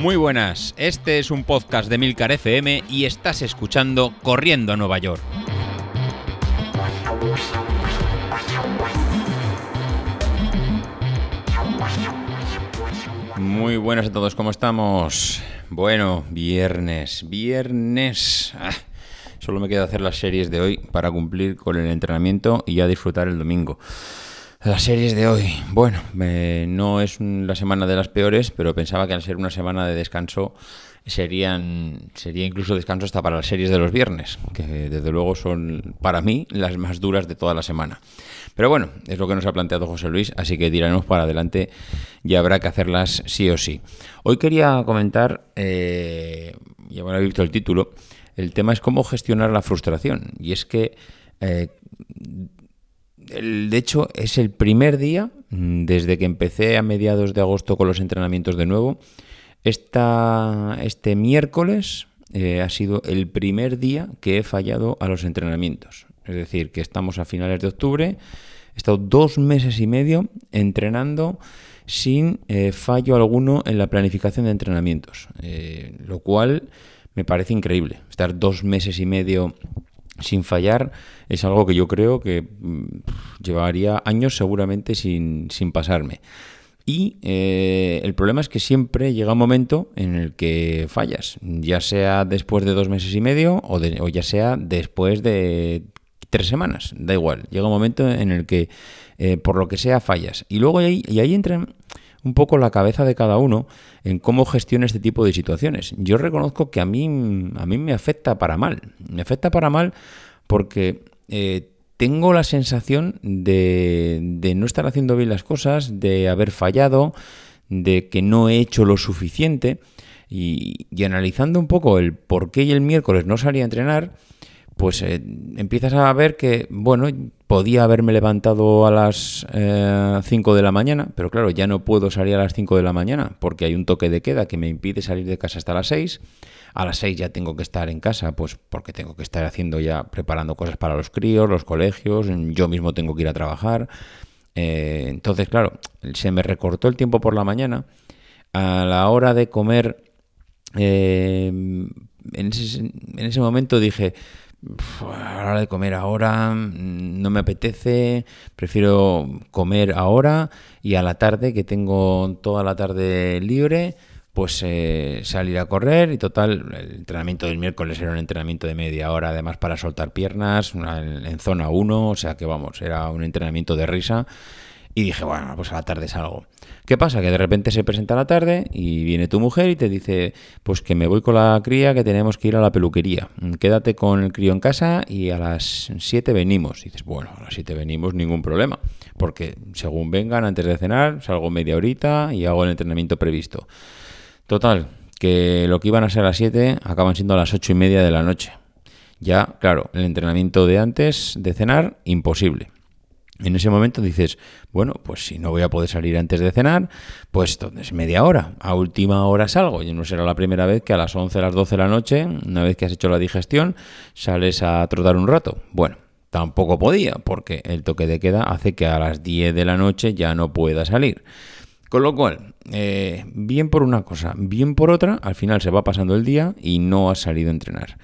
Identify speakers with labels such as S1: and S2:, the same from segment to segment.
S1: Muy buenas, este es un podcast de Milcar FM y estás escuchando Corriendo a Nueva York. Muy buenas a todos, ¿cómo estamos? Bueno, viernes, viernes. Ah, solo me queda hacer las series de hoy para cumplir con el entrenamiento y ya disfrutar el domingo. Las series de hoy, bueno, no es la semana de las peores, pero pensaba que al ser una semana de descanso serían sería incluso descanso hasta para las series de los viernes, que desde luego son para mí las más duras de toda la semana. Pero bueno, es lo que nos ha planteado José Luis, así que tiraremos para adelante y habrá que hacerlas sí o sí. Hoy quería comentar, eh, ya habrá visto el título, el tema es cómo gestionar la frustración. Y es que eh, de hecho, es el primer día mm, desde que empecé a mediados de agosto con los entrenamientos de nuevo. Esta, este miércoles eh, ha sido el primer día que he fallado a los entrenamientos. Es decir, que estamos a finales de octubre. He estado dos meses y medio entrenando sin eh, fallo alguno en la planificación de entrenamientos. Eh, lo cual me parece increíble. Estar dos meses y medio sin fallar es algo que yo creo que mm, llevaría años seguramente sin, pasarme. Y eh, el problema es que siempre llega un momento en el que fallas, ya sea después de dos meses y medio o, o ya sea después de tres semanas, da igual. Llega un momento en el que, eh, por lo que sea, fallas. Y luego ahí, y ahí entra un poco la cabeza de cada uno en cómo gestiona este tipo de situaciones. Yo reconozco que a mí, a mí me afecta para mal. Me afecta para mal porque eh, tengo la sensación de, de no estar haciendo bien las cosas, de haber fallado, de que no he hecho lo suficiente. Y, y, analizando un poco el por qué y el miércoles no salí a entrenar, pues eh, empiezas a ver que, bueno, podía haberme levantado a las 5 eh, de la mañana, pero claro, ya no puedo salir a las 5 de la mañana porque hay un toque de queda que me impide salir de casa hasta las 6. A las 6 ya tengo que estar en casa, pues porque tengo que estar haciendo ya, preparando cosas para los críos, los colegios, yo mismo tengo que ir a trabajar. Eh, entonces, claro, se me recortó el tiempo por la mañana. A la hora de comer, ese, en ese momento dije, a la hora de comer ahora mm, no me apetece, prefiero comer ahora y a la tarde, que tengo toda la tarde libre, pues eh, salir a correr y total, el entrenamiento del miércoles era un entrenamiento de media hora, además para soltar piernas, en, zona 1, o sea que vamos, era un entrenamiento de risa y dije, bueno, pues a la tarde salgo. ¿Qué pasa? Que de repente se presenta la tarde y viene tu mujer y te dice, pues que me voy con la cría, que tenemos que ir a la peluquería. Quédate con el crío en casa y a las 7 venimos. Y dices, bueno, a las 7 venimos, ningún problema. Porque según vengan antes de cenar, salgo media horita y hago el entrenamiento previsto. Total, que lo que iban a ser a las 7 acaban siendo a las 8 y media de la noche. Ya, claro, el entrenamiento de antes de cenar, imposible. En ese momento dices, bueno, pues si no voy a poder salir antes de cenar, pues es media hora, a última hora salgo. Y no será la primera vez que a las 11, a las 12 de la noche, una vez que has hecho la digestión, sales a trotar un rato. Bueno, tampoco podía, porque el toque de queda hace que a las 10 de la noche ya no pueda salir. Con lo cual, eh, bien por una cosa, bien por otra, al final se va pasando el día y no has salido a entrenar.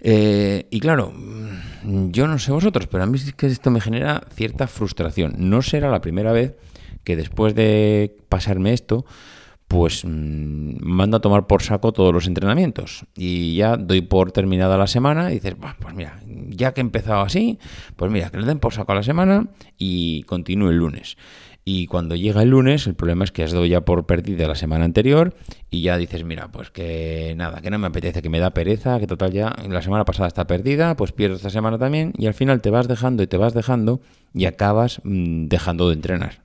S1: Eh, y claro, mm, yo no sé vosotros, pero a mí sí que esto me genera cierta frustración. No será la primera vez que después de pasarme esto, pues mm, mando a tomar por saco todos los entrenamientos. Y ya doy por terminada la semana y dices, pues mira, ya que he empezado así, pues mira, que le den por saco a la semana y continúe el lunes. Y cuando llega el lunes, el problema es que has dado ya por perdida la semana anterior y ya dices, mira, pues que nada, que no me apetece, que me da pereza, que total ya la semana pasada está perdida, pues pierdo esta semana también y al final te vas dejando y te vas dejando y acabas mm, dejando de entrenar.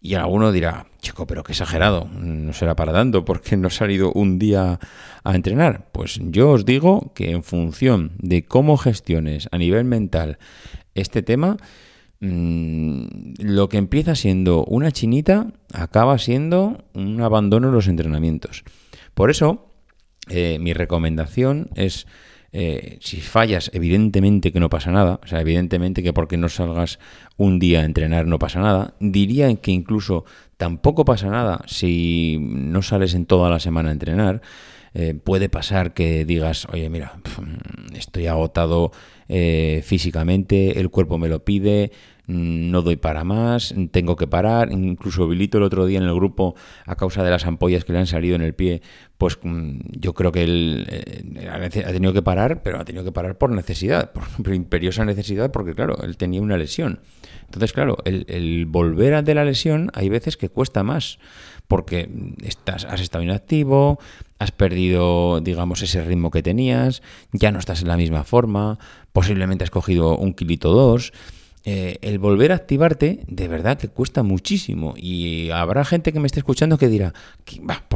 S1: Y alguno dirá, chico, pero qué exagerado, no será para tanto porque no he salido un día a entrenar. Pues yo os digo que en función de cómo gestiones a nivel mental este tema, Mm, lo que empieza siendo una chinita acaba siendo un abandono en los entrenamientos. Por eso, eh, mi recomendación es eh, si fallas, evidentemente que no pasa nada, o sea, evidentemente que porque no salgas un día a entrenar no pasa nada. Diría que incluso tampoco pasa nada si no sales en toda la semana a entrenar. Eh, puede pasar que digas, oye, mira, estoy agotado eh, físicamente, el cuerpo me lo pide, no doy para más, tengo que parar. Incluso Bilito el otro día en el grupo, a causa de las ampollas que le han salido en el pie, pues mm, yo creo que él eh, ha tenido que parar, pero ha tenido que parar por necesidad, por imperiosa necesidad, porque claro, él tenía una lesión. Entonces, claro, el, volver a de la lesión hay veces que cuesta más, porque estás, has estado inactivo, has perdido, digamos, ese ritmo que tenías, ya no estás en la misma forma, posiblemente has cogido un kilito dos. Eh, el volver a activarte de verdad que cuesta muchísimo. Y habrá gente que me esté escuchando que dirá,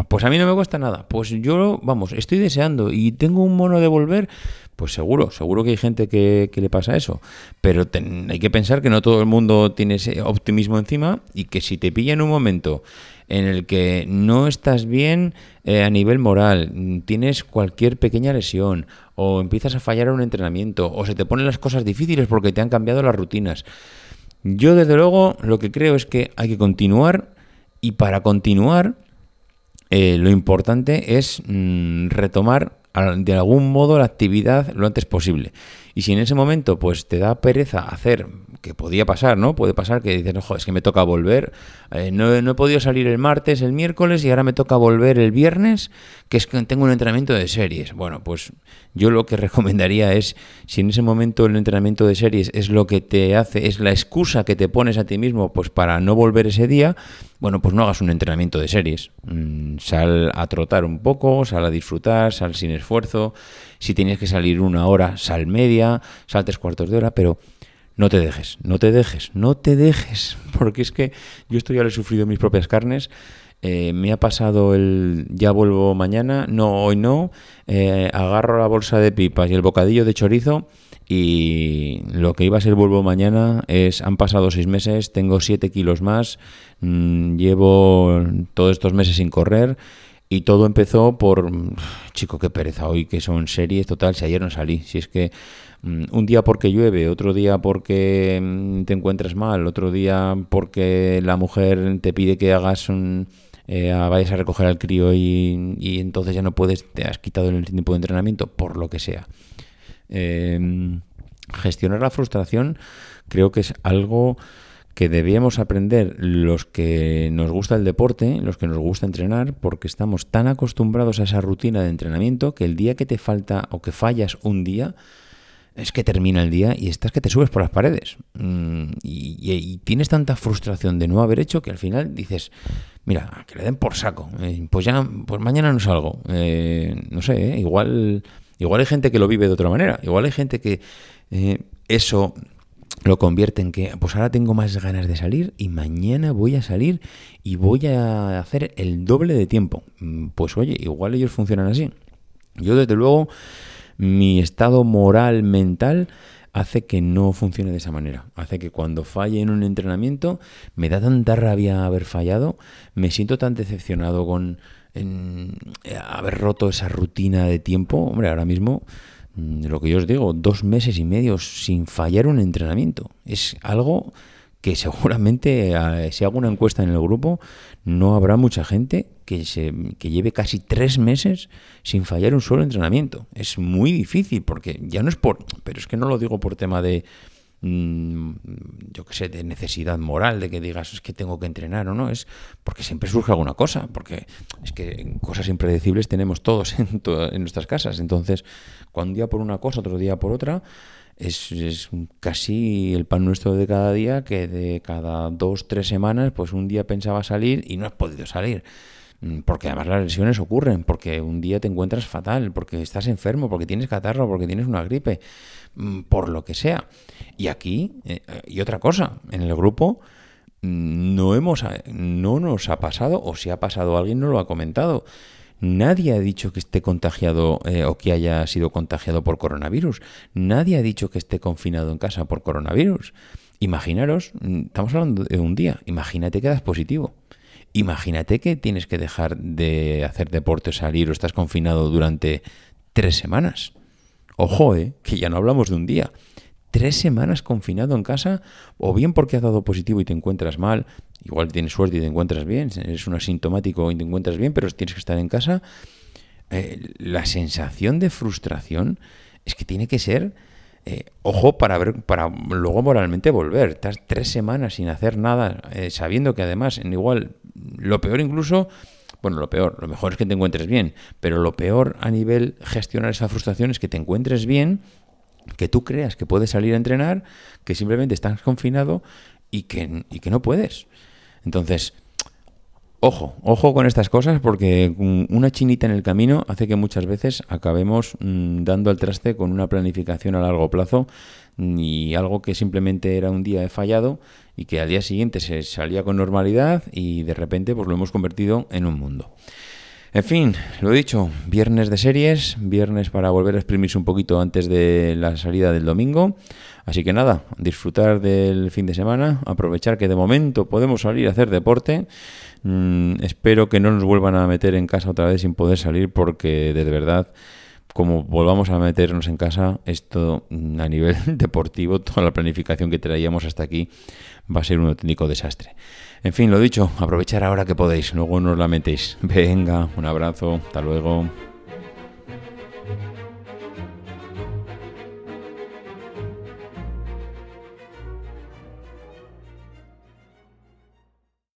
S1: pues a mí no me cuesta nada, pues yo, vamos, estoy deseando y tengo un mono de volver, pues seguro, seguro que hay gente que, le pasa eso, pero hay que pensar que no todo el mundo tiene ese optimismo encima y que si te pilla en un momento en el que no estás bien eh, a nivel moral, tienes cualquier pequeña lesión o empiezas a fallar en un entrenamiento o se te ponen las cosas difíciles porque te han cambiado las rutinas. Yo desde luego lo que creo es que hay que continuar y para continuar eh, lo importante es mm, retomar de algún modo la actividad lo antes posible. Y si en ese momento pues te da pereza hacer, que podía pasar, ¿no? Puede pasar que dices, no, es que me toca volver, eh, no, no, he podido salir el martes, el miércoles y ahora me toca volver el viernes, que es que tengo un entrenamiento de series. Bueno, pues yo lo que recomendaría es, si en ese momento el entrenamiento de series es lo que te hace, es la excusa que te pones a ti mismo pues para no volver ese día, bueno, pues no hagas un entrenamiento de series. Mm, sal a trotar un poco, sal a disfrutar, sal sin esfuerzo. Si tienes que salir una hora, sal media, sal tres cuartos de hora, pero no te dejes, no te dejes, no te dejes, porque es que yo esto ya lo he sufrido en mis propias carnes. Eh, me ha pasado el ya vuelvo mañana, no, hoy no, eh, agarro la bolsa de pipas y el bocadillo de chorizo y lo que iba a ser vuelvo mañana es, han pasado seis meses, tengo siete kilos más, mm, llevo todos estos meses sin correr y todo empezó por, chico, qué pereza hoy, que son series, total, si ayer no salí, si es que mm, un día porque llueve, otro día porque mm, te encuentras mal, otro día porque la mujer te pide que hagas un... Eh, vayas a recoger al crío y, y, entonces ya no puedes, te has quitado el tiempo de entrenamiento, por lo que sea. Em, gestionar la frustración creo que es algo que debíamos aprender los que nos gusta el deporte, los que nos gusta entrenar, porque estamos tan acostumbrados a esa rutina de entrenamiento que el día que te falta o que fallas un día, es que termina el día y estás que te subes por las paredes. Mm, y, tienes tanta frustración de no haber hecho que al final dices, mira, que le den por saco. Eh, pues ya, pues mañana no salgo. Eh, no sé, eh, igual Igual hay gente que lo vive de otra manera. Igual hay gente que eso lo convierte en que, pues ahora tengo más ganas de salir y mañana voy a salir y voy a hacer el doble de tiempo. Mm, pues oye, igual ellos funcionan así. Yo desde luego, mi estado moral, mental, hace que no funcione de esa manera. Hace que cuando falle en un entrenamiento me da tanta rabia haber fallado, me siento tan decepcionado con eh, haber roto esa rutina de tiempo, hombre, ahora mismo, lo que yo os digo, dos meses y medio sin fallar un entrenamiento. Es algo que seguramente, eh, si hago una encuesta en el grupo, no habrá mucha gente que, se, que lleve casi tres meses sin fallar un solo entrenamiento. Es muy difícil, porque ya no es por... Pero es que no lo digo por tema de Mm, yo qué sé, de necesidad moral, de que digas es que tengo que entrenar o no, es porque siempre surge alguna cosa, porque es que cosas impredecibles tenemos todos en, en nuestras casas. Entonces, cuando un día por una cosa, otro día por otra, es, es, casi el pan nuestro de cada día, que de cada dos, tres semanas, pues un día pensaba salir y no has podido salir. Mm, porque además las lesiones ocurren, porque un día te encuentras fatal, porque estás enfermo, porque tienes catarro, porque tienes una gripe. Mm, por lo que sea. Y aquí, eh, y otra cosa, en el grupo mm, no, hemos, no nos ha pasado, o si ha pasado alguien no lo ha comentado. Nadie ha dicho que esté contagiado eh, o que haya sido contagiado por coronavirus. Nadie ha dicho que esté confinado en casa por coronavirus. Imaginaros, estamos hablando de un día, imagínate que das positivo. Imagínate que tienes que dejar de hacer deporte, salir o estás confinado durante tres semanas. Ojo, ¿eh? que ya no hablamos de un día. Tres semanas confinado en casa, o bien porque has dado positivo y te encuentras mal, igual tienes suerte y te encuentras bien, eres un asintomático y te encuentras bien, pero tienes que estar en casa. Eh, la sensación de frustración es que tiene que ser, eh, ojo, para ver, para luego moralmente volver. Estás tres semanas sin hacer nada, eh, sabiendo que además, en igual, lo peor incluso bueno, lo peor, lo mejor es que te encuentres bien, pero lo peor a nivel gestionar esa frustración es que te encuentres bien, que tú creas que puedes salir a entrenar, que simplemente estás confinado y que, y que no puedes. Entonces, Ojo, ojo con estas cosas porque una chinita en el camino hace que muchas veces acabemos mm, dando al traste con una planificación a largo plazo y algo que simplemente era un día de fallado y que al día siguiente se salía con normalidad y de repente pues lo hemos convertido en un mundo. En fin, lo dicho, viernes de series, viernes para volver a exprimirse un poquito antes de la salida del domingo. Así que nada, disfrutar del fin de semana, aprovechar que de momento podemos salir a hacer deporte Mm, espero que no nos vuelvan a meter en casa otra vez sin poder salir porque de verdad como volvamos a meternos en casa, esto a nivel deportivo, toda la planificación que traíamos hasta aquí va a ser un auténtico desastre. En fin, lo dicho, aprovechar ahora que podéis, luego no os lamentéis. Venga, un abrazo, hasta luego.